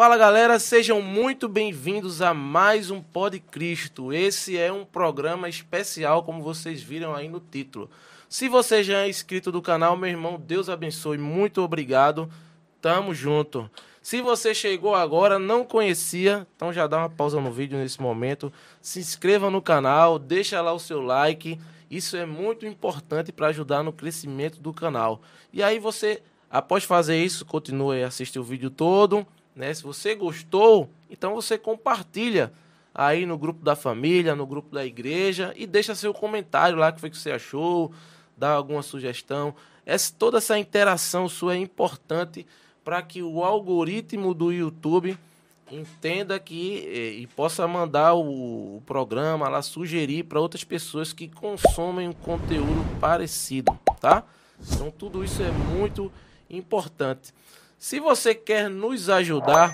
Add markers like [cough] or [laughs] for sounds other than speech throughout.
Fala galera, sejam muito bem-vindos a mais um Pod Cristo. Esse é um programa especial, como vocês viram aí no título. Se você já é inscrito do canal, meu irmão, Deus abençoe, muito obrigado. Tamo junto. Se você chegou agora, não conhecia, então já dá uma pausa no vídeo nesse momento. Se inscreva no canal, deixa lá o seu like. Isso é muito importante para ajudar no crescimento do canal. E aí você, após fazer isso, continue a assistir o vídeo todo né? Se você gostou, então você compartilha aí no grupo da família, no grupo da igreja e deixa seu comentário lá que foi que você achou, dá alguma sugestão. Essa, toda essa interação sua é importante para que o algoritmo do YouTube entenda que e, e possa mandar o, o, programa lá sugerir para outras pessoas que consomem um conteúdo parecido, tá? Então tudo isso é muito importante. Se você quer nos ajudar,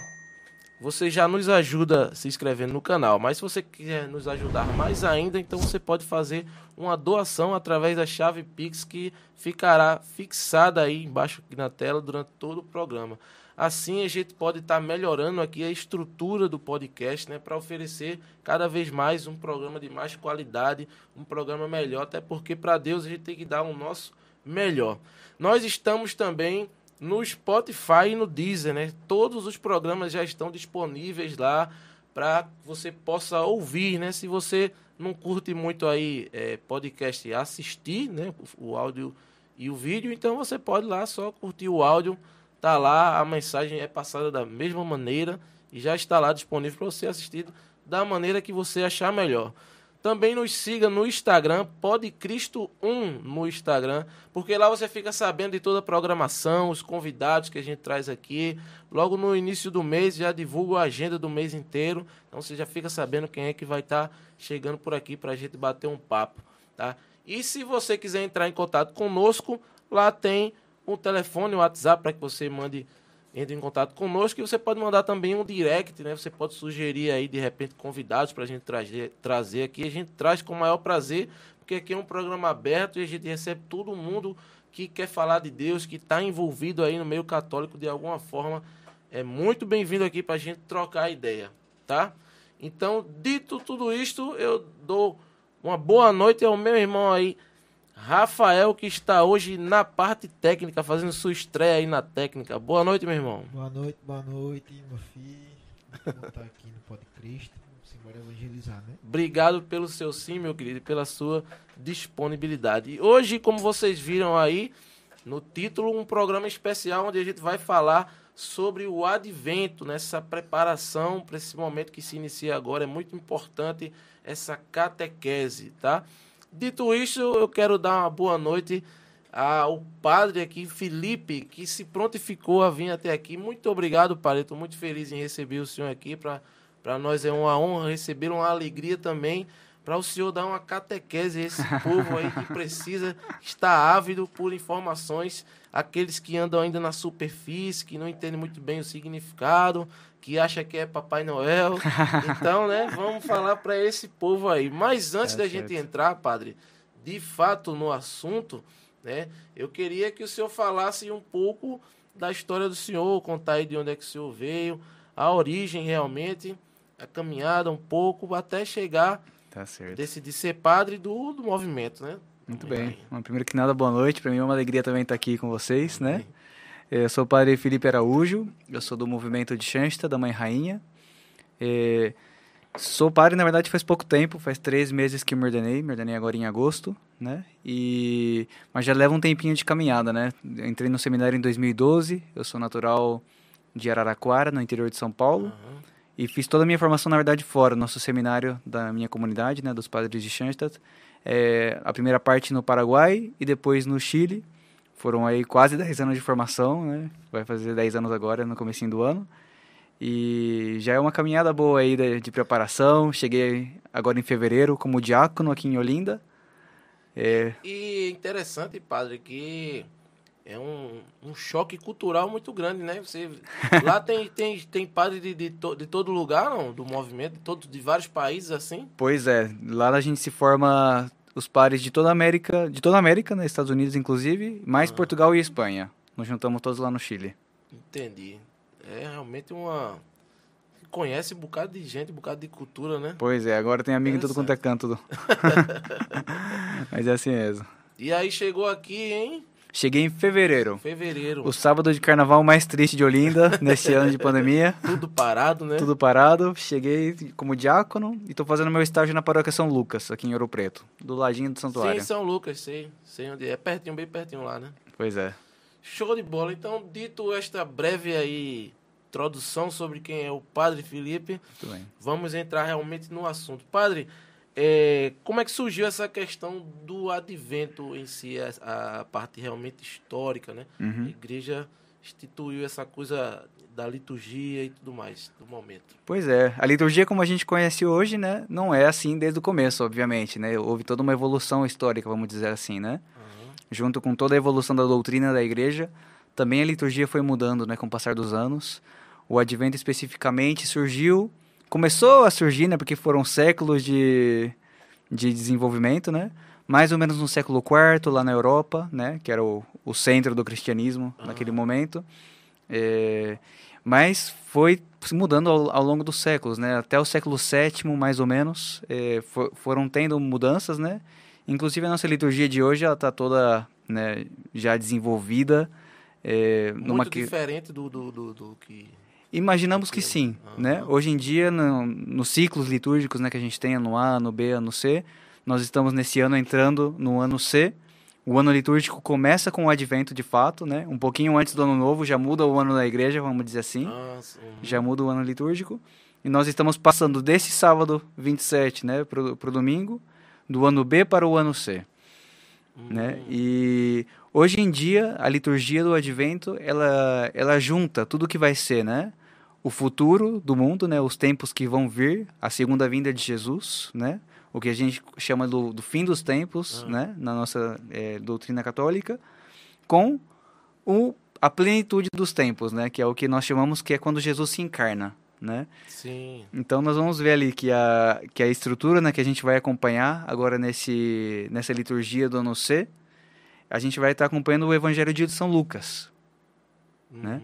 você já nos ajuda se inscrevendo no canal. Mas se você quer nos ajudar mais ainda, então você pode fazer uma doação através da chave Pix que ficará fixada aí embaixo aqui na tela durante todo o programa. Assim a gente pode estar tá melhorando aqui a estrutura do podcast, né, para oferecer cada vez mais um programa de mais qualidade, um programa melhor, até porque para Deus a gente tem que dar o nosso melhor. Nós estamos também no Spotify e no Deezer, né? Todos os programas já estão disponíveis lá para você possa ouvir, né? Se você não curte muito aí é, podcast assistir, né? O áudio e o vídeo, então você pode lá só curtir o áudio, tá lá, a mensagem é passada da mesma maneira e já está lá disponível para você assistir da maneira que você achar melhor. Também nos siga no Instagram, Podcristo1 no Instagram, porque lá você fica sabendo de toda a programação, os convidados que a gente traz aqui. Logo no início do mês já divulgo a agenda do mês inteiro, então você já fica sabendo quem é que vai estar tá chegando por aqui para a gente bater um papo, tá? E se você quiser entrar em contato conosco, lá tem um telefone, um WhatsApp para que você mande entre em contato conosco e você pode mandar também um direct, né? Você pode sugerir aí, de repente, convidados para a gente trazer, trazer aqui. A gente traz com o maior prazer, porque aqui é um programa aberto e a gente recebe todo mundo que quer falar de Deus, que está envolvido aí no meio católico de alguma forma. É muito bem-vindo aqui para a gente trocar ideia, tá? Então, dito tudo isto, eu dou uma boa noite ao meu irmão aí, Rafael, que está hoje na parte técnica, fazendo sua estreia aí na técnica. Boa noite, meu irmão. Boa noite, boa noite, meu filho. Vamos estar aqui no Pod Cristo. Vamos embora evangelizar, né? Obrigado pelo seu sim, meu querido, e pela sua disponibilidade. Hoje, como vocês viram aí no título, um programa especial onde a gente vai falar sobre o advento, nessa preparação para esse momento que se inicia agora. É muito importante essa catequese, tá? Dito isso, eu quero dar uma boa noite ao padre aqui, Felipe, que se prontificou a vir até aqui. Muito obrigado, padre. Estou muito feliz em receber o senhor aqui. Para nós é uma honra receber uma alegria também para o senhor dar uma catequese a esse [laughs] povo aí que precisa, está ávido por informações, aqueles que andam ainda na superfície, que não entendem muito bem o significado, que acha que é Papai Noel. [laughs] Então, né, vamos falar para esse povo aí. Mas antes é da certo. gente entrar, padre, de fato no assunto, né, eu queria que o senhor falasse um pouco da história do senhor, contar aí de onde é que o senhor veio, a origem realmente, a caminhada um pouco até chegar Tá certo. Decidir ser padre do, do movimento, né? Muito bem. Bom, primeiro que nada, boa noite. Para mim é uma alegria também estar aqui com vocês, né? Eu sou o padre Felipe Araújo, eu sou do movimento de Xansta, da Mãe Rainha. É, sou padre, na verdade, faz pouco tempo, faz três meses que me ordenei, me ordenei agora em agosto, né? E, mas já leva um tempinho de caminhada, né? entrei no seminário em 2012, eu sou natural de Araraquara, no interior de São Paulo. Uhum. E fiz toda a minha formação, na verdade, fora, nosso seminário da minha comunidade, né, dos padres de Schanstatt. É, a primeira parte no Paraguai e depois no Chile. Foram aí quase 10 anos de formação, né? Vai fazer 10 anos agora, no começo do ano. E já é uma caminhada boa aí de, de, preparação. Cheguei agora em fevereiro como diácono aqui em Olinda. É... E interessante, padre, que é um, um choque cultural muito grande, né? Você, [laughs] lá tem, tem, tem padre de, de, to, de todo lugar, não? Do movimento, de, todo, de vários países, assim? Pois é. Lá a gente se forma os pares de toda a América, de toda a América, né? Estados Unidos, inclusive, mais Portugal e Espanha. Nos juntamos todos lá no Chile. Entendi. É realmente uma, conhece um bocado de gente, um bocado de cultura, né? Pois é, agora tem amigo em tudo quanto é canto. [laughs] Mas é assim mesmo. E aí chegou aqui em Cheguei em fevereiro. fevereiro. O sábado de carnaval mais triste de Olinda, [laughs] nesse ano de pandemia. Tudo parado, né? Tudo parado. Cheguei como diácono e tô fazendo meu estágio na paróquia São Lucas, aqui em Ouro Preto, do ladinho do Sim, santuário. São Lucas, sei. Sei onde é. É pertinho, bem pertinho lá, né? Pois é. Show de bola. Então, dito esta breve aí introdução sobre quem é o Padre Felipe, vamos entrar realmente no assunto. Padre, é, como é que surgiu essa questão do advento em si, a, a parte realmente histórica, né? A Uhum. igreja instituiu essa coisa da liturgia e tudo mais do momento. Pois é, a liturgia como a gente conhece hoje, né, não é assim desde o começo, obviamente, né? Houve toda uma evolução histórica, vamos dizer assim, né? Junto com toda a evolução da doutrina da igreja, também a liturgia foi mudando, né, com o passar dos anos. O advento especificamente surgiu, começou a surgir, né, porque foram séculos de, de desenvolvimento, né? Mais ou menos no século IV, lá na Europa, né, que era o, o centro do cristianismo naquele momento. É, mas foi se mudando ao, ao longo dos séculos, né? Até o século VII, mais ou menos, é, fo- foram tendo mudanças, né? Inclusive a nossa liturgia de hoje ela está toda né, já desenvolvida. é, numa Muito que- diferente do, do, do, do que... Imaginamos que sim, né? Hoje em dia, no, nos ciclos litúrgicos né, que a gente tem, no A, no B, no C, nós estamos nesse ano entrando no ano C. O ano litúrgico começa com o advento de fato, né? Um pouquinho antes do ano novo, já muda o ano da igreja, vamos dizer assim. Nossa, uhum. Já muda o ano litúrgico. E nós estamos passando desse sábado 27, né, para o domingo, do ano B para o ano C né? Hum. E hoje em dia a liturgia do Advento ela ela junta tudo que vai ser, né? O futuro do mundo, né? Os tempos que vão vir, a segunda vinda de Jesus, né? O que a gente chama do, do fim dos tempos, Ah. né? Na nossa eh, doutrina católica, com o a plenitude dos tempos, né? Que é o que nós chamamos que é quando Jesus se encarna, né? Sim. Então nós vamos ver ali que a, que a estrutura né, que a gente vai acompanhar agora nesse, nessa liturgia do ano C, a gente vai estar acompanhando o Evangelho de São Lucas. Né?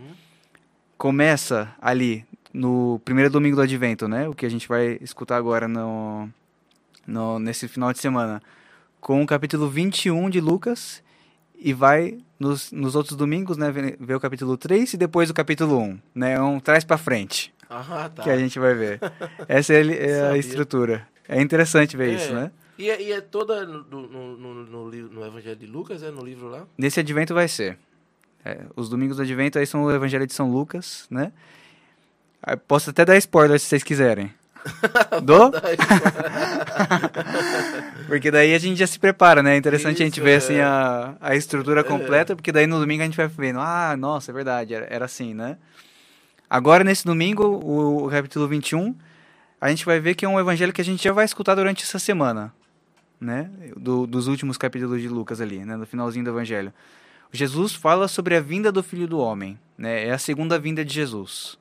Começa ali no primeiro domingo do Advento, né? O que a gente vai escutar agora no, no, nesse final de semana, com o capítulo 21 de Lucas e vai nos, nos outros domingos, né, ver, o capítulo 3 e depois o capítulo 1, né? Um traz para frente. Ah, tá. que a gente vai ver. [laughs] Essa é, é a estrutura. É interessante ver É. isso, né? E é, e é toda no, no, no, no, no Evangelho de Lucas, é no livro lá? Nesse advento vai ser. É, os domingos do advento aí são o Evangelho de São Lucas, né? Ah, Posso até dar spoiler se vocês quiserem. [laughs] Dou? [laughs] Porque daí a gente já se prepara, né? É interessante a gente Isso, ver é. assim a, a estrutura completa, porque daí no domingo a gente vai vendo, ah, nossa, é verdade, era, era assim, né? Agora nesse domingo, o, o capítulo 21, a gente vai ver que é um evangelho que a gente já vai escutar durante essa semana, né? Do- dos últimos capítulos de Lucas ali, né? No finalzinho do evangelho. Jesus fala sobre a vinda do Filho do Homem, né? É a segunda vinda de Jesus.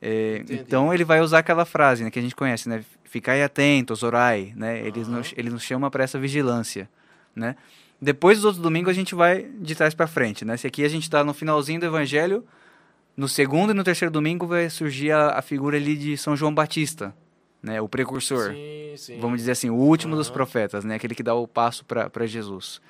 É, então ele vai usar aquela frase né, que a gente conhece, né? Ficai atentos, orai, né? Ele, Aham. nos, ele nos chama para essa vigilância, né? Depois dos outros domingos a gente vai de trás para frente, né? Se aqui a gente está no finalzinho do Evangelho, no segundo e no terceiro domingo vai surgir a, a figura ali de São João Batista, né? O precursor Sim, sim. vamos dizer assim, o último dos Aham. profetas, né? Aquele que dá o passo para Jesus.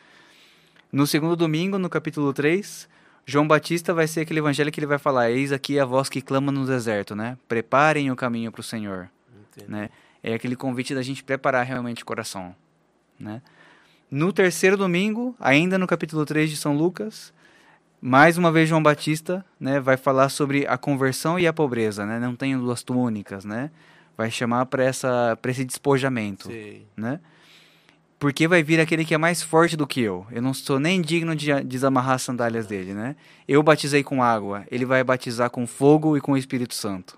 No segundo domingo, no capítulo 3, João Batista vai ser aquele evangelho que ele vai falar: Eis aqui a voz que clama no deserto, né? Preparem o caminho para o Senhor, Entendi. né? É aquele convite da gente preparar realmente o coração, né? No terceiro domingo, ainda no capítulo 3 de São Lucas, mais uma vez João Batista, né, vai falar sobre a conversão e a pobreza, né? Não tenho duas túnicas, né? Vai chamar para esse despojamento Sei. né? Porque vai vir aquele que é mais forte do que eu. Eu não sou nem digno de a- desamarrar as sandálias dele, né? Eu batizei com água, ele vai batizar com fogo e com o Espírito Santo,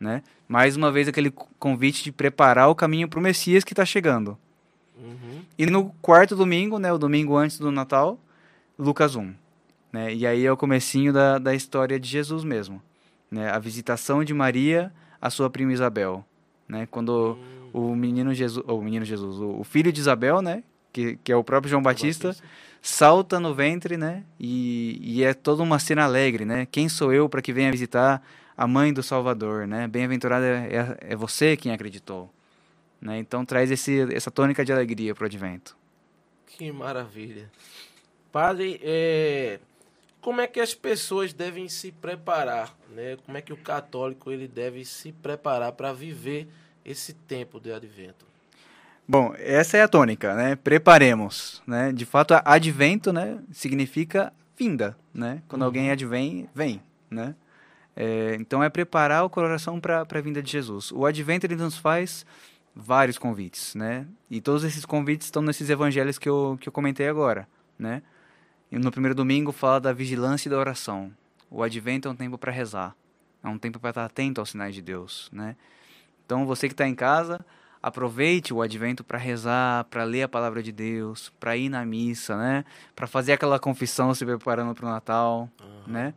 né? Mais uma vez aquele co- convite de preparar o caminho para o Messias que está chegando. Uhum. E no quarto domingo, né, o domingo antes do Natal, Lucas 1. Né? E aí é o comecinho da, da história de Jesus mesmo. Né? A visitação de Maria à sua prima Isabel. Né? Quando Hum, o menino Jesus, o menino Jesus, o, filho de Isabel, né, que, que é o próprio João Batista, salta no ventre, né, e, e é toda uma cena alegre, né, quem sou eu para que venha visitar a mãe do Salvador, né? Bem-aventurada é, é, é você quem acreditou. Né? Então traz esse, essa tônica de alegria para o advento. Que maravilha. Padre, é, como é que as pessoas devem se preparar? Né? Como é que o católico ele deve se preparar para viver esse tempo de advento? Bom, essa é a tônica, né? Preparemos, né? De fato, advento, né, significa vinda, né? Quando uhum. alguém advém, vem, né? É, então é preparar o coração para a vinda de Jesus. O advento ele nos faz vários convites, né? E todos esses convites estão nesses evangelhos que eu, que eu comentei agora, né? E no primeiro domingo fala da vigilância e da oração. O advento é um tempo para rezar, é um tempo para estar atento aos sinais de Deus, né? Então você que está em casa, aproveite o advento para rezar, para ler a palavra de Deus, para ir na missa, né? Para fazer aquela confissão se preparando para o Natal, uhum. né?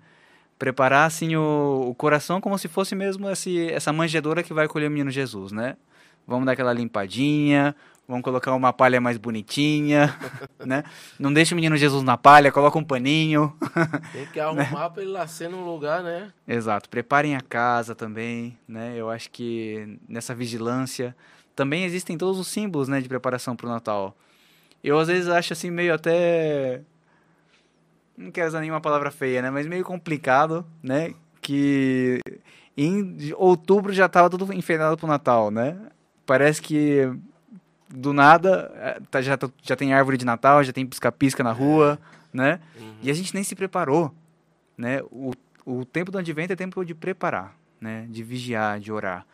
Preparar assim o, o coração como se fosse mesmo esse, essa manjedoura que vai colher o menino Jesus, né? Vamos dar aquela limpadinha, vamos colocar uma palha mais bonitinha, [laughs] né? Não deixa o menino Jesus na palha, coloca um paninho. [laughs] Tem que arrumar né? para ele nascer num lugar, né? Exato. Preparem a casa também, né? Eu acho que nessa vigilância também existem todos os símbolos, né, de preparação para o Natal. Eu às vezes acho assim meio até não quero usar nenhuma palavra feia, né, mas meio complicado, né, que em outubro já estava tudo enfeitado para o Natal, né? parece que do nada é, tá, já, tá, já tem árvore de Natal, já tem pisca-pisca na rua, né? Uhum. E a gente nem se preparou, né? O, o tempo do advento é tempo de preparar, né? De vigiar, de orar.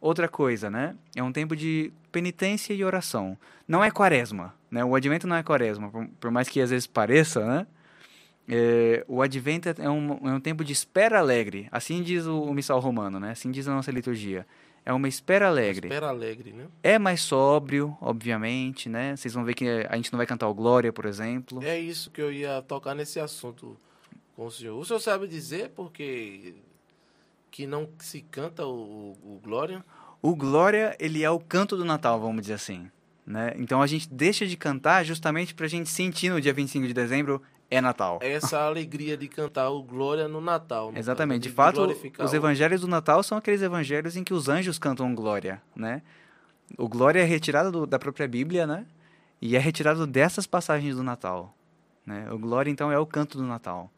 Outra coisa, né? É um tempo de penitência e oração. Não é quaresma, né? O advento não é quaresma, por, por mais que às vezes pareça, né? É, o advento é um, é um tempo de espera alegre, assim diz o, o missal romano, né? Assim diz a nossa liturgia. É uma espera alegre. Uma espera alegre, né? É mais sóbrio, obviamente, né? Vocês vão ver que a gente não vai cantar o Glória, por exemplo. É isso que eu ia tocar nesse assunto com o senhor. O senhor sabe dizer porque que não se canta o, o Glória? O Glória, ele é o canto do Natal, vamos dizer assim. Né? Então a gente deixa de cantar justamente para a gente sentir no dia 25 de dezembro é Natal. Essa alegria de cantar o Glória no Natal. Exatamente. De, de fato, os evangelhos do Natal são aqueles evangelhos em que os anjos cantam Glória, né? O Glória é retirado do, da própria Bíblia, né? E é retirado dessas passagens do Natal. Né? O Glória, então, é o canto do Natal.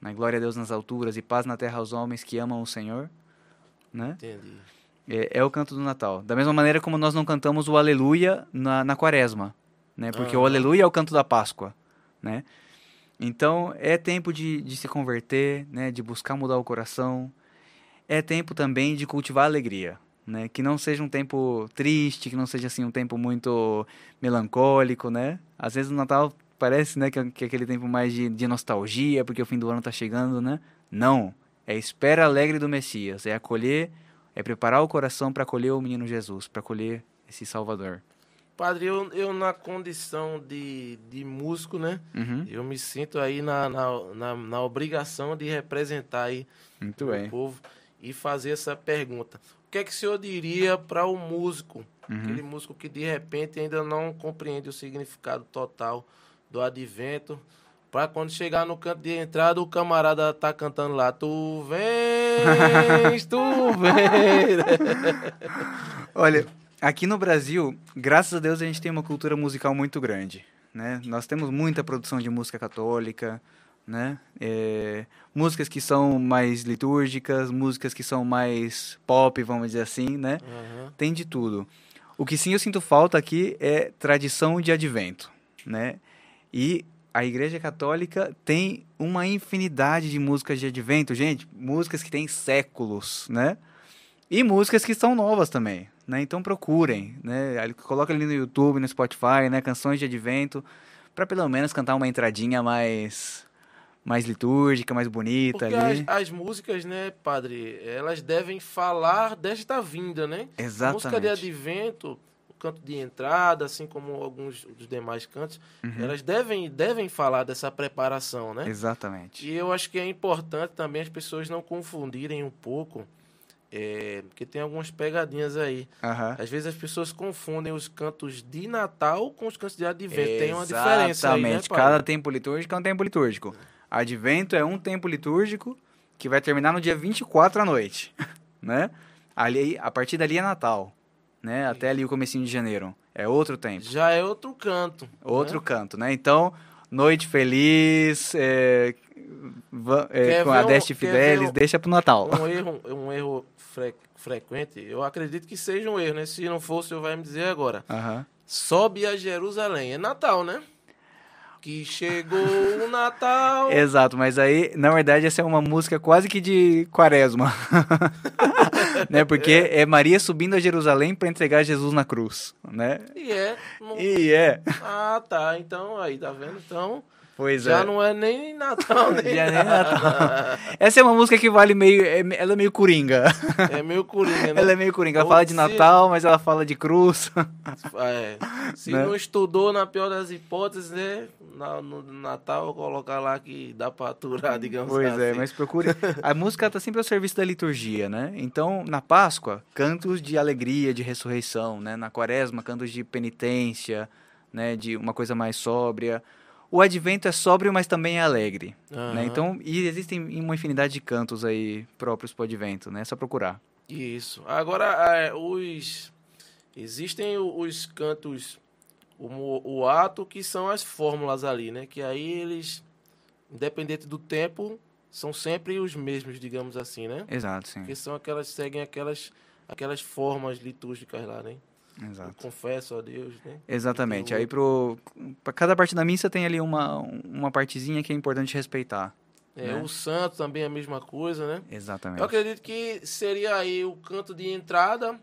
Né? Glória a Deus nas alturas e paz na terra aos homens que amam o Senhor. Né? Entendi. É, é o canto do Natal. Da mesma maneira como nós não cantamos o Aleluia na, na Quaresma. Né? Porque o Aleluia é o canto da Páscoa. Né? Então, é tempo de, de se converter, né, de buscar mudar o coração. É tempo também de cultivar a alegria, né? Que não seja um tempo triste, que não seja assim um tempo muito melancólico, né? Às vezes o Natal parece, né, que, que é aquele tempo mais de, de nostalgia, porque o fim do ano está chegando, né? Não, é espera alegre do Messias, é acolher, é preparar o coração para acolher o menino Jesus, para acolher esse Salvador. Padre, eu, eu na condição de, de músico, né? Uhum. Eu me sinto aí na, na, na, na obrigação de representar aí Muito o bem. povo e fazer essa pergunta. O que é que o senhor diria para o músico, uhum. aquele músico que de repente ainda não compreende o significado total do advento, para quando chegar no canto de entrada o camarada tá cantando lá, tu vens, tu [laughs] vens. Olha, Aqui no Brasil, graças a Deus, a gente tem uma cultura musical muito grande. Né? Nós temos muita produção de música católica, né? É, músicas que são mais litúrgicas, músicas que são mais pop, vamos dizer assim, né? Uhum. Tem de tudo. O que sim eu sinto falta aqui é tradição de advento, né? E a Igreja Católica tem uma infinidade de músicas de advento, gente, músicas que têm séculos, né? E músicas que são novas também, né? Então procurem, né? Coloca ali no YouTube, no Spotify, né? Canções de advento, para pelo menos cantar uma entradinha mais mais litúrgica, mais bonita Porque ali. As, as músicas, né, padre, elas devem falar desta vinda, né? Exatamente. A música de advento, o canto de entrada, assim como alguns dos demais cantos, uhum. elas devem, devem falar dessa preparação, né? Exatamente. E eu acho que é importante também as pessoas não confundirem um pouco é, porque tem algumas pegadinhas aí. Uhum. Às vezes as pessoas confundem os cantos de Natal com os cantos de Advento. Tem uma diferença aí, né, Cada tempo litúrgico é um tempo litúrgico. Advento é um tempo litúrgico que vai terminar no dia 24 à noite, [laughs] né? Ali, a partir dali é Natal, né? Até ali o comecinho de janeiro. É outro tempo. Já é outro canto. Outro né? canto, né? Então, Noite Feliz, é, é, com a um- Deste quer Fidelis, um- deixa pro Natal. Um erro, um erro fre- frequente, eu acredito que seja um erro, né? Se não for, o senhor vai me dizer agora. Aham. Sobe a Jerusalém. É Natal, né? Que chegou [laughs] o Natal. Exato, mas aí, na verdade, essa é uma música quase que de quaresma. [laughs] né? Porque é Maria subindo a Jerusalém para entregar Jesus na cruz, né? E é. não- E é. Ah, tá. Então, aí, tá vendo? Então, Pois já é. não é nem Natal, [laughs] nem Já nem Natal. Essa é uma música que vale meio. é- ela é meio coringa. É meio coringa, né? Ela é meio coringa. Ela Ou fala de se- Natal, mas ela fala de cruz. É. Se Né? não estudou, na pior das hipóteses, né? Na- no Natal, colocar lá que dá pra aturar, digamos Pois assim. é, mas procure. A música está sempre ao serviço da liturgia, né? Então, na Páscoa, cantos de alegria, de ressurreição, né? Na Quaresma, cantos de penitência, né? De uma coisa mais sóbria. O Advento é sóbrio, mas também é alegre, Aham. né? Então, e existem uma infinidade de cantos aí próprios para o Advento, né? É só procurar. Isso. Agora, é, os... Existem os cantos, o, o ato, que são as fórmulas ali, né? Que aí eles, independente do tempo, são sempre os mesmos, digamos assim, né? Exato, sim. Que são aquelas, seguem aquelas, aquelas formas litúrgicas lá, né? Eu Exato. confesso a Deus, né? Exatamente. Eu- Aí pro para cada parte da missa tem ali uma uma partezinha que é importante respeitar. É, Né? O santo também é a mesma coisa, né? Exatamente. Eu acredito que seria aí o canto de entrada,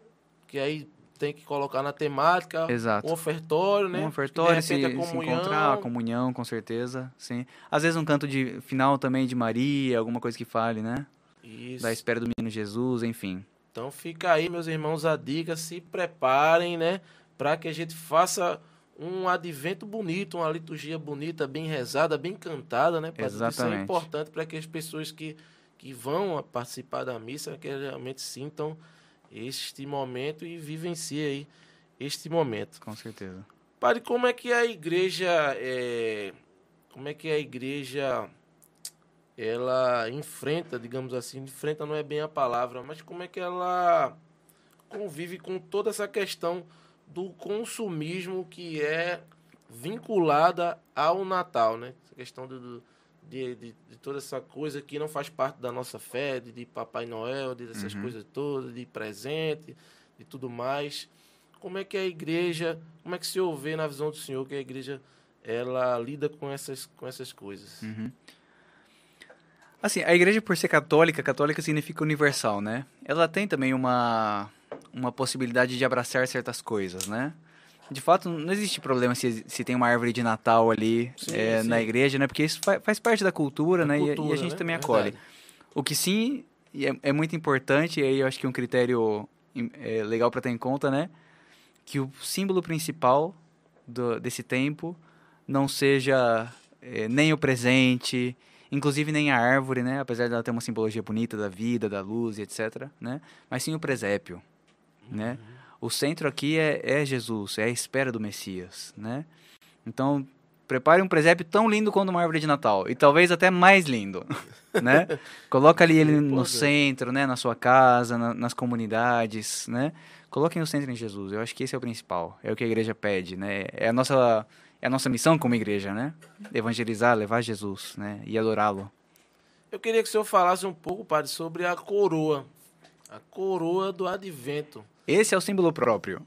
que aí tem que colocar na temática, Exato. o ofertório, né? Um ofertório, se, a se comunhão. encontrar, a comunhão, com certeza, sim. Às vezes um canto de final também de Maria, alguma coisa que fale, né? Isso. Da espera do menino Jesus, enfim. Então fica aí, meus irmãos, a dica, se preparem, né? Para que a gente faça um advento bonito, uma liturgia bonita, bem rezada, bem cantada, né? padre? Isso é Exatamente. importante para que as pessoas que, que vão participar da missa, que realmente sintam este momento e vivenciem aí este momento. Com certeza. Padre, como é que a igreja é, como é que a igreja ela enfrenta, digamos assim, enfrenta não é bem a palavra, mas como é que ela convive com toda essa questão do consumismo que é vinculada ao Natal, né? Essa questão do, de, de, de toda essa coisa que não faz parte da nossa fé, de, de Papai Noel, de dessas coisas todas, de presente, e tudo mais. Como é que a igreja, como é que se vê na visão do Senhor que a igreja ela lida com essas com essas coisas? Uhum. Assim, a igreja por ser católica, católica significa universal, né? Ela tem também uma, uma possibilidade de abraçar certas coisas, né? De fato, não existe problema se, se tem uma árvore de Natal ali Sim, é, sim. na igreja, né? Porque isso fa- faz parte da cultura, Da né? E- e, a cultura, gente né? também Verdade. acolhe. O que sim e é, é muito importante, e aí eu acho que um critério é, legal para ter em conta, né? Que o símbolo principal do- desse tempo não seja é, nem o presente, inclusive nem a árvore, né? Apesar dela ter uma simbologia bonita da vida, da luz e etc, né? Mas sim o presépio, né? O centro aqui é, é Jesus, é a espera do Messias, né? Então, prepare um presépio tão lindo quanto uma árvore de Natal. E talvez até mais lindo, [laughs] né? Coloca ali ele no centro, né? Na sua casa, na- nas comunidades, né? Coloquem o centro em Jesus. Eu acho que esse é o principal. É o que a igreja pede, né? É a nossa, é a nossa missão como igreja, né? Evangelizar, levar Jesus, né? E adorá-lo. Eu queria que o senhor falasse um pouco, padre, sobre a coroa, a coroa do Advento. Esse é o símbolo próprio.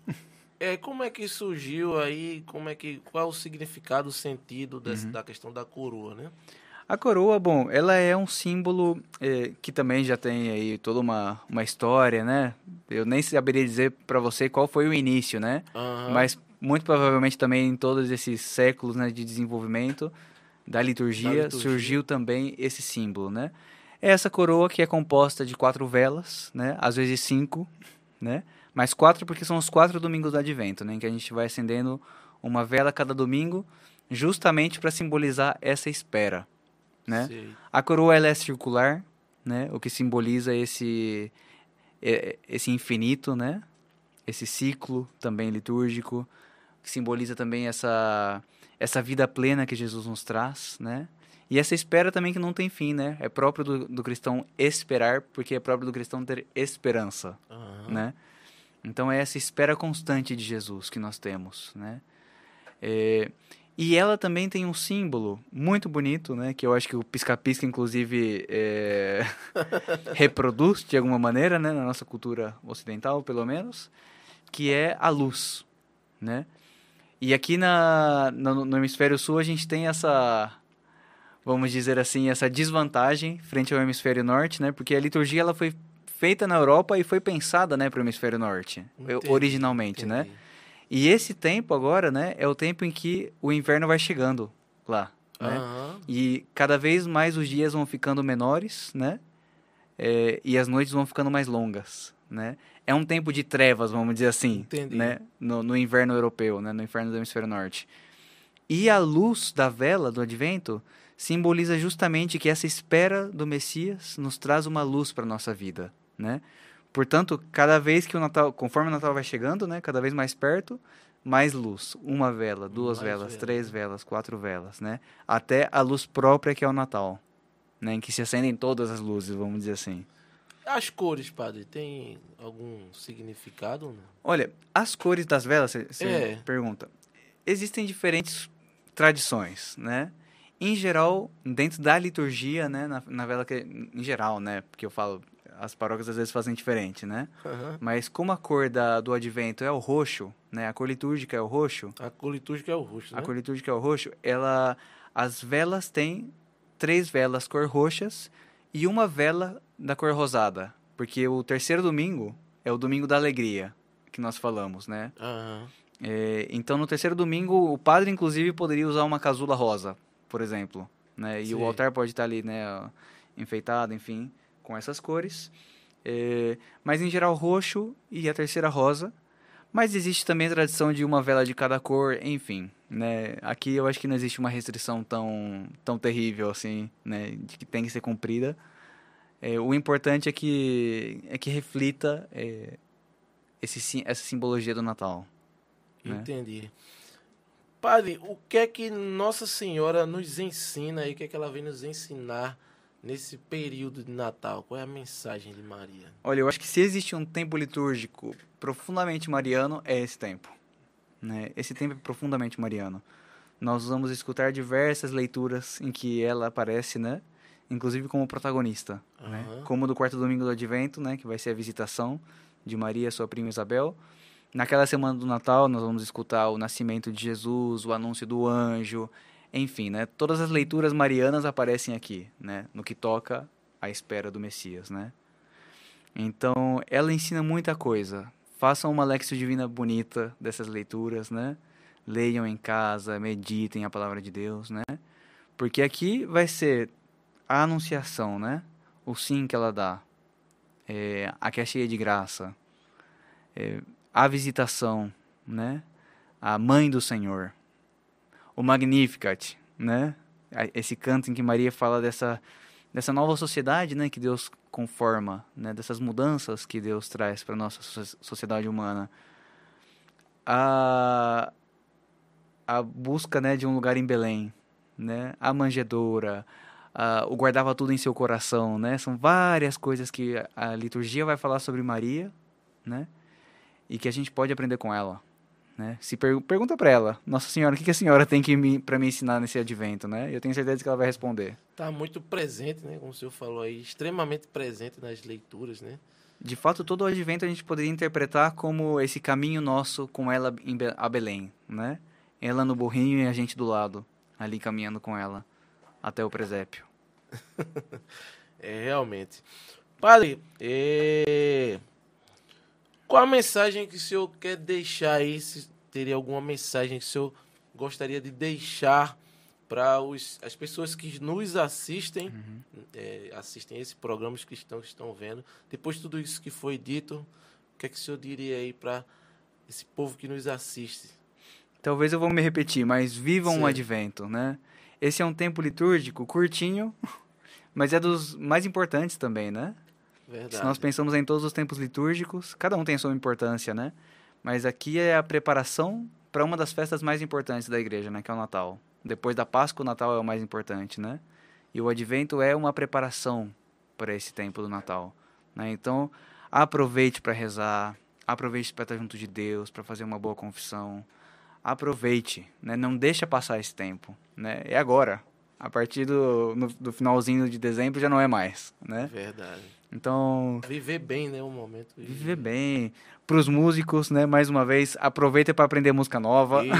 É, como é que surgiu aí, como é que, qual é o significado, o sentido dessa, da questão da coroa, né? A coroa, bom, ela é um símbolo eh, que também já tem aí toda uma, uma história, né? Eu nem saberia dizer para você qual foi o início, né? Aham. Mas muito provavelmente também em todos esses séculos né, de desenvolvimento da liturgia, Da liturgia. surgiu também esse símbolo, né? É essa coroa que é composta de quatro velas, né? Às vezes cinco, né? Mas quatro porque são os quatro domingos do Advento, né? Em que a gente vai acendendo uma vela cada domingo, justamente para simbolizar essa espera, né? Sei. A coroa ela é circular, né? O que simboliza esse é- esse infinito, né? Esse ciclo também litúrgico, que simboliza também essa essa vida plena que Jesus nos traz, né? E essa espera também que não tem fim, né? É próprio do, do cristão esperar, porque é próprio do cristão ter esperança, Aham. né? Então é essa espera constante de Jesus que nós temos, né? É, e ela também tem um símbolo muito bonito, né? Que eu acho que o pisca-pisca, inclusive, é, [laughs] reproduz de alguma maneira, né? Na nossa cultura ocidental, pelo menos, que é a luz, né? E aqui na, no, no hemisfério sul a gente tem essa, vamos dizer assim, essa desvantagem frente ao hemisfério norte, né? Porque a liturgia ela foi feita na Europa e foi pensada, né, para o hemisfério norte, Entendi, originalmente, né? Entendi. E esse tempo agora, né, é o tempo em que o inverno vai chegando lá, né? Aham. E cada vez mais os dias vão ficando menores, né? É, e as noites vão ficando mais longas, né? É um tempo de trevas, vamos dizer assim, Entendi. né? No, no inverno europeu, né? No inverno do hemisfério norte. E a luz da vela do advento simboliza justamente que essa espera do Messias nos traz uma luz para nossa vida, né? Portanto, cada vez que o Natal, conforme o Natal vai chegando, né, cada vez mais perto, mais luz, uma vela, duas Mais velas, vela, três velas, quatro velas, né? Até a luz própria que é o Natal, né, em que se acendem todas as luzes, vamos dizer assim. As cores, padre, tem algum significado? Não? Olha, as cores das velas, você É. pergunta. Existem diferentes tradições, né? Em geral, dentro da liturgia, né, na, na vela que em geral, né, porque eu falo as paróquias às vezes fazem diferente, né? Aham. Mas como a cor da, do advento é o roxo, né? A cor litúrgica é o roxo, A cor litúrgica é o roxo, né? a cor litúrgica é o roxo, ela as velas têm três velas cor roxas e uma vela da cor rosada, porque o terceiro domingo é o domingo da alegria que nós falamos, né? Aham. É, então no terceiro domingo o padre inclusive poderia usar uma casula rosa, por exemplo, né? E Sim. o altar pode estar ali, né, enfeitado, enfim, com essas cores. É, mas em geral roxo e a terceira rosa. Mas existe também a tradição de uma vela de cada cor, enfim, né? Aqui eu acho que não existe uma restrição tão tão terrível assim, né, de que tem que ser cumprida. É, o importante é que é que reflita é, esse essa simbologia do Natal. né? Entendi. Padre, o que é que Nossa Senhora nos ensina aí? O que é que ela vem nos ensinar nesse período de Natal? Qual é a mensagem de Maria? Olha, eu acho que se existe um tempo litúrgico profundamente mariano, é esse tempo. Né? Esse tempo é profundamente mariano. Nós vamos escutar diversas leituras em que ela aparece, né? Inclusive como protagonista, né? Aham. Como do quarto domingo do Advento, né? Que vai ser a visitação de Maria, sua prima Isabel. Naquela semana do Natal, nós vamos escutar o nascimento de Jesus, o anúncio do anjo, enfim, né? Todas as leituras marianas aparecem aqui, né? No que toca à espera do Messias, né? Então, ela ensina muita coisa. Façam uma Lexio Divina bonita dessas leituras, né? Leiam em casa, meditem a palavra de Deus, né? Porque aqui vai ser a anunciação, né? O sim que ela dá. É, a que é cheia de graça. É, a visitação, né? A mãe do Senhor. O Magnificat, né? Esse canto em que Maria fala dessa dessa nova sociedade, né, que Deus conforma, né, dessas mudanças que Deus traz para nossa so- sociedade humana. A a busca, né, de um lugar em Belém, né? A manjedoura, a, o guardava tudo em seu coração, né? São várias coisas que a liturgia vai falar sobre Maria, né? E que a gente pode aprender com ela, né? Se per, pergunta para ela, Nossa Senhora, o que, que a senhora tem que me, para me ensinar nesse advento, né? Eu tenho certeza que ela vai responder. Tá muito presente, né? Como o senhor falou aí, extremamente presente nas leituras, né? De fato, todo o advento a gente poderia interpretar como esse caminho nosso com ela em Be- a Belém, né? Ela no burrinho e a gente do lado, ali caminhando com ela até o presépio. [laughs] É, realmente. Padre, é... qual a mensagem que o senhor quer deixar aí? Se teria alguma mensagem que o senhor gostaria de deixar para as pessoas que nos assistem, é, assistem esse programa, os cristãos que estão vendo. Depois de tudo isso que foi dito, o que é que o senhor diria aí para esse povo que nos assiste? Talvez eu vou me repetir, mas vivam Sim. o advento, né? Esse é um tempo litúrgico curtinho, [laughs] mas é dos mais importantes também, né? Verdade. Se nós pensamos em todos os tempos litúrgicos, cada um tem sua importância, né? Mas aqui é a preparação para uma das festas mais importantes da igreja, né? Que é o Natal. Depois da Páscoa, o Natal é o mais importante, né? E o advento é uma preparação para esse tempo do Natal. Né? Então, aproveite para rezar, aproveite para estar junto de Deus, para fazer uma boa confissão. Aproveite, né? não deixa passar esse tempo. Né? É agora. A partir do, no, do finalzinho de dezembro já não é mais. Né? Verdade. Então, Viver bem, né? O momento. viver bem. Para os músicos, né? mais uma vez, aproveita para aprender música nova. Isso,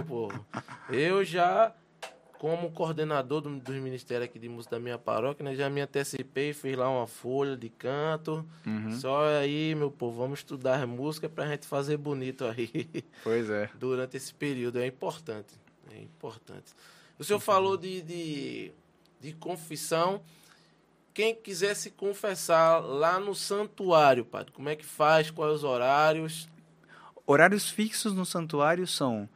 [laughs] pô. Eu já, como coordenador do, dos ministérios aqui de música da minha paróquia, né, já me antecipei, fiz lá uma folha de canto. Uhum. Só aí, meu povo, vamos estudar música pra gente fazer bonito aí Pois é. [laughs] durante esse período. É importante. É importante. O senhor falou de, de, de confissão. Quem quiser se confessar lá no santuário, padre, como é que faz? Quais os horários? Horários fixos no santuário são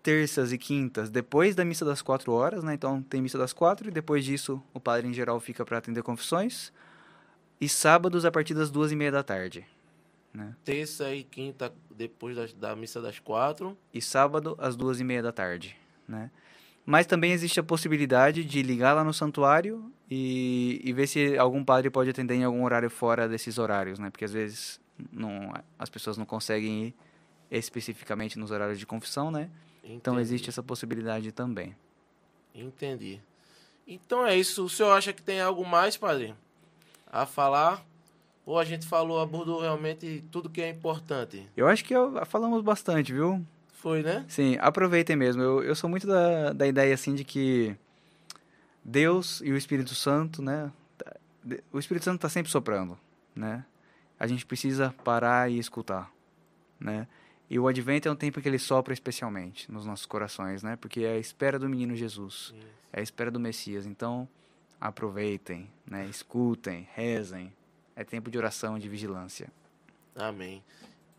terças e quintas depois da missa das quatro horas, né? Então tem missa das quatro e depois disso o padre em geral fica para atender confissões. E sábados a partir das duas e meia da tarde, né? Terça e quinta depois das- da missa das quatro. E sábado às duas e meia da tarde, né? Mas também existe a possibilidade de ligar lá no santuário e, e ver se algum padre pode atender em algum horário fora desses horários, né? Porque às vezes não, as pessoas não conseguem ir especificamente nos horários de confissão, né? Então Entendi. existe essa possibilidade também. Entendi. Então é isso. O senhor acha que tem algo mais, padre, a falar? Ou a gente falou, abordou realmente tudo que é importante? Eu acho que eu- falamos bastante, viu? Foi, né? Sim, aproveitem mesmo. Eu, eu sou muito da, da ideia, assim, de que Deus e o Espírito Santo, né? tá- O Espírito Santo está sempre soprando, né? A gente precisa parar e escutar, né? E o Advento é um tempo que ele sopra especialmente nos nossos corações, né? Porque é a espera do menino Jesus, é a espera do Messias. Então, aproveitem, né? Escutem, rezem. É tempo de oração, de vigilância. Amém.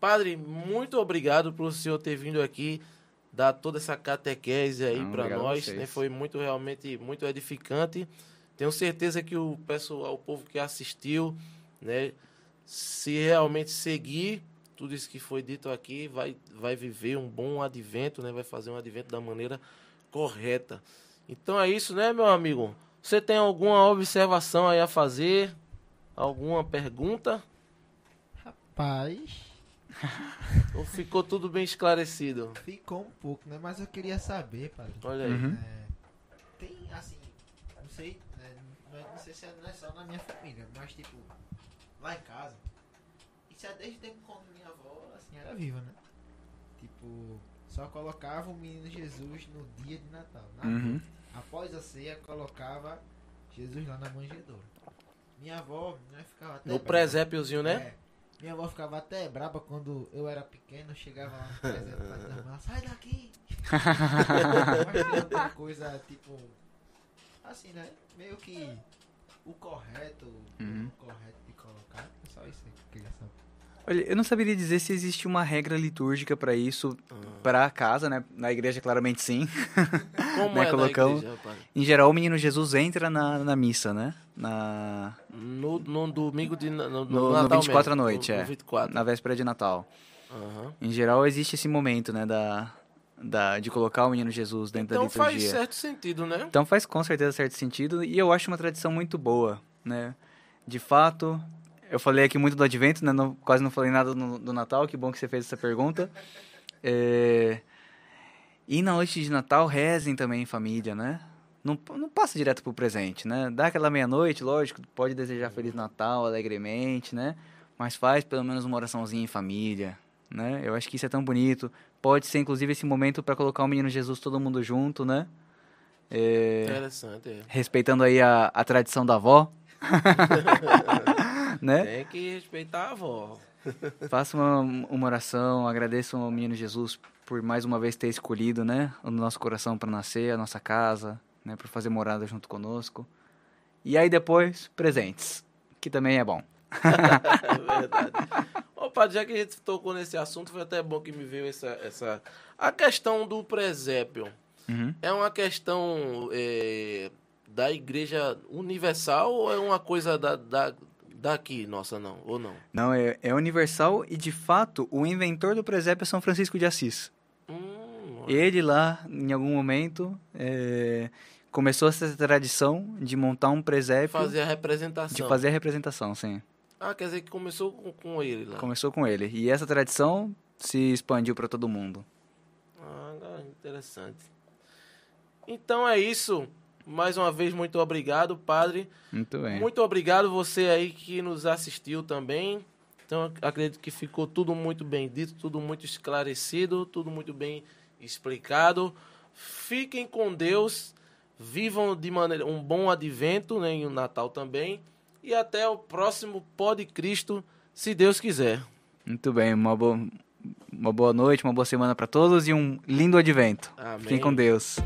Padre, muito obrigado por o senhor ter vindo aqui dar toda essa catequese aí para nós, né? Foi muito realmente muito edificante. Tenho certeza que o pessoal, o povo que assistiu, né, se realmente seguir tudo isso que foi dito aqui, vai vai viver um bom advento, né? Vai fazer um advento da maneira correta. Então é isso, né, meu amigo? Você tem alguma observação aí a fazer? Alguma pergunta? Rapaz, Ou ficou tudo bem esclarecido? ficou um pouco, né? Mas eu queria saber, padre. Olha aí. Uhum. É, tem, assim, não sei, né, não, é- não sei se é, não é só na minha família, mas tipo, lá em casa, isso é desde o tempo quando minha avó, assim, era viva, né? Tipo, só colocava o menino Jesus no dia de Natal. Na Uhum. Após a ceia, colocava Jesus lá na manjedoura. Minha avó né, ficava até No brava. presépiozinho, né? É. Minha avó ficava até braba quando eu era pequeno, chegava lá no presépio pra "Irmã, sai daqui! [laughs] Mas tem outra coisa, tipo, assim, né? Meio que o correto, Uhum. o correto de colocar. É só isso aí que eu queria saber. Olha, eu não saberia dizer se existe uma regra litúrgica para isso, Ah. para casa, né? Na igreja, claramente sim. [laughs] Como Né, é colocamos- na igreja? Em geral, o menino Jesus entra na, na missa, né? Na, No, no domingo de no, no, No- no Natal 24 à mesmo, noite, no, é. No 24. na véspera de Natal. Aham. Em geral, existe esse momento, né? Da, da, de colocar o menino Jesus dentro Então da faz liturgia. certo sentido, né? Então faz com certeza certo sentido e eu acho uma tradição muito boa, né? De fato, eu falei aqui muito do Advento, né? Não- quase não falei nada no- do Natal, que bom que você fez essa pergunta. É, E na noite de Natal, rezem também em família, né? Não, não passa direto pro presente, né? Dá aquela meia-noite, lógico, pode desejar Feliz Natal alegremente, né? Mas faz pelo menos uma oraçãozinha em família, né? Eu acho que isso é tão bonito. Pode ser, inclusive, esse momento para colocar o menino Jesus todo mundo junto, né? É, Interessante, é. respeitando aí a, a tradição da avó. [laughs] né? Tem que respeitar a avó. [laughs] Faça uma, uma oração, agradeça ao menino Jesus por mais uma vez ter escolhido, né, o nosso coração para nascer, a nossa casa, né, para fazer morada junto conosco. E aí depois, presentes, que também é bom. [laughs] É verdade. [laughs] Ô, padre, já que a gente tocou nesse assunto, foi até bom que me veio essa. essa... A questão do presépio Uhum. é uma questão é, da igreja universal ou é uma coisa da, da, daqui, nossa, não? Ou não? Não, é, é universal e de fato o inventor do presépio é São Francisco de Assis. Hum, Ele lá, em algum momento, é, começou essa tradição de montar um presépio, Fazer a representação. de fazer a representação, sim. Ah, quer dizer que começou com, com ele lá. Começou com ele. E essa tradição se expandiu para todo mundo. Ah, interessante. Então é isso. Mais uma vez, muito obrigado, padre. Muito bem. Muito obrigado você aí que nos assistiu também. Então, ac- acredito que ficou tudo muito bem dito, tudo muito esclarecido, tudo muito bem explicado. Fiquem com Deus, vivam de maneira um bom advento, né, e o Natal também. E até o próximo Pode Cristo, se Deus quiser. Muito bem. Uma boa, uma boa noite, uma boa semana para todos e um lindo advento. Amém. Fiquem com Deus.